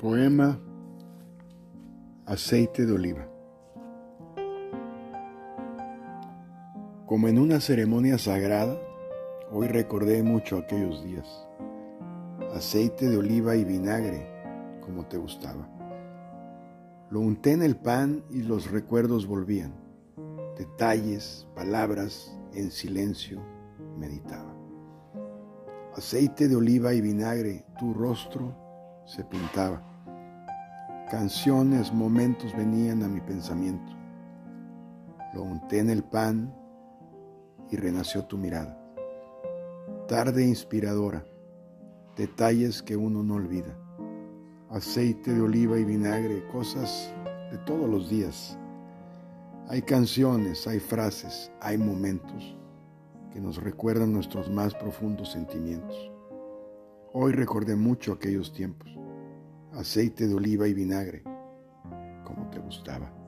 Poema Aceite de oliva. Como en una ceremonia sagrada, hoy recordé mucho aquellos días. Aceite de oliva y vinagre, como te gustaba. Lo unté en el pan y los recuerdos volvían. Detalles, palabras, en silencio meditaba. Aceite de oliva y vinagre, tu rostro se pintaba. Canciones, momentos venían a mi pensamiento. Lo unté en el pan y renació tu mirada. Tarde inspiradora, detalles que uno no olvida. Aceite de oliva y vinagre, cosas de todos los días. Hay canciones, hay frases, hay momentos que nos recuerdan nuestros más profundos sentimientos. Hoy recordé mucho aquellos tiempos, aceite de oliva y vinagre, como te gustaba.